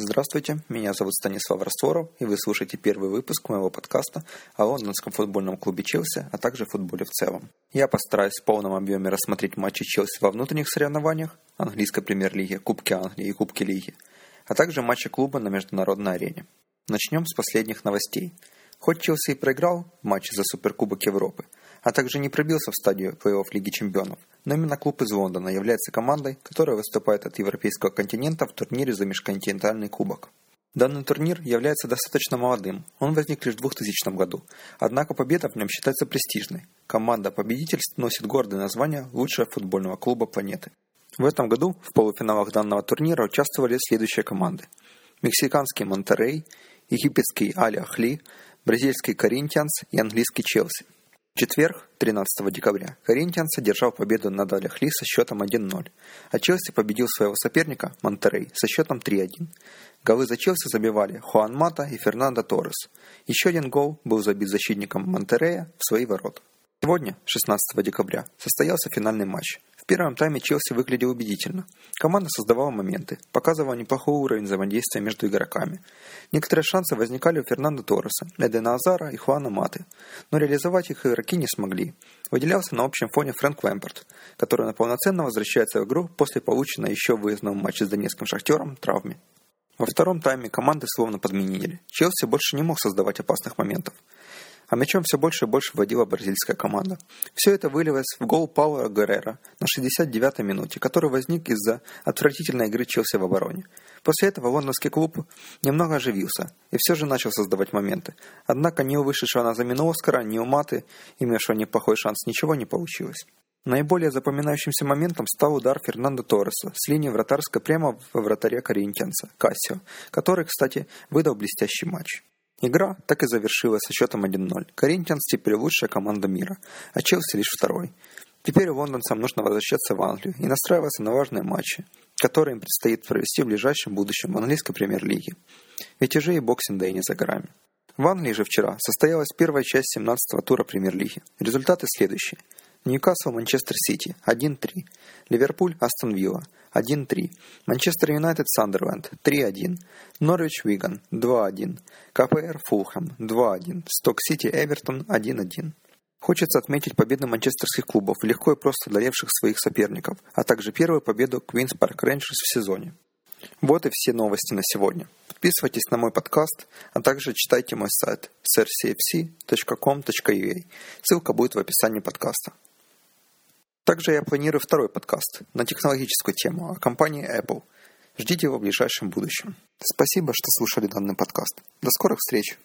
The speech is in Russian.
Здравствуйте, меня зовут Станислав Растворов, и вы слушаете первый выпуск моего подкаста о лондонском футбольном клубе Челси, а также футболе в целом. Я постараюсь в полном объеме рассмотреть матчи Челси во внутренних соревнованиях, английской премьер-лиги, Кубки Англии и Кубки Лиги, а также матчи клуба на международной арене. Начнем с последних новостей. Хоть Челси и проиграл матчи за Суперкубок Европы, а также не пробился в стадию плей-офф Лиги Чемпионов, но именно клуб из Лондона является командой, которая выступает от европейского континента в турнире за межконтинентальный кубок. Данный турнир является достаточно молодым, он возник лишь в 2000 году, однако победа в нем считается престижной. Команда-победитель носит гордое название лучшего футбольного клуба планеты. В этом году в полуфиналах данного турнира участвовали следующие команды. Мексиканский Монтерей, египетский Аль-Ахли, бразильский Коринтианс и английский Челси – четверг, 13 декабря, Коринтианс одержал победу над Аляхли со счетом 1-0, а Челси победил своего соперника Монтерей со счетом 3-1. Голы за Челси забивали Хуан Мата и Фернандо Торрес. Еще один гол был забит защитником Монтерея в свои ворота. Сегодня, 16 декабря, состоялся финальный матч первом тайме Челси выглядел убедительно. Команда создавала моменты, показывала неплохой уровень взаимодействия между игроками. Некоторые шансы возникали у Фернандо Торреса, Эдена Азара и Хуана Маты, но реализовать их игроки не смогли. Выделялся на общем фоне Фрэнк Лэмпорт, который полноценно возвращается в игру после полученной еще в выездном матче с донецким шахтером травмы. Во втором тайме команды словно подменили. Челси больше не мог создавать опасных моментов а мячом все больше и больше вводила бразильская команда. Все это вылилось в гол Пауэра Геррера на 69-й минуте, который возник из-за отвратительной игры Челси в обороне. После этого лондонский клуб немного оживился и все же начал создавать моменты. Однако ни у вышедшего на замену Оскара, ни у Маты, имевшего неплохой шанс, ничего не получилось. Наиболее запоминающимся моментом стал удар Фернандо Торреса с линии вратарской прямо во вратаре Коринтианца, Кассио, который, кстати, выдал блестящий матч. Игра так и завершилась со счетом 1-0. Коринтианс теперь лучшая команда мира, а Челси лишь второй. Теперь лондонцам нужно возвращаться в Англию и настраиваться на важные матчи, которые им предстоит провести в ближайшем будущем в английской премьер-лиге. Ведь уже и Boxing Day не за горами. В Англии же вчера состоялась первая часть 17-го тура премьер-лиги. Результаты следующие. Ньюкасл Манчестер Сити 1-3. Ливерпуль Астон Вилла 1-3. Манчестер Юнайтед Сандерленд 3-1. Норвич Виган 2-1. КПР Фулхэм 2-1. Сток Сити Эвертон 1-1. Хочется отметить победы манчестерских клубов, легко и просто одолевших своих соперников, а также первую победу Queen's Park Rangers в сезоне. Вот и все новости на сегодня. Подписывайтесь на мой подкаст, а также читайте мой сайт srcfc.com.ua. Ссылка будет в описании подкаста. Также я планирую второй подкаст на технологическую тему о компании Apple. Ждите его в ближайшем будущем. Спасибо, что слушали данный подкаст. До скорых встреч!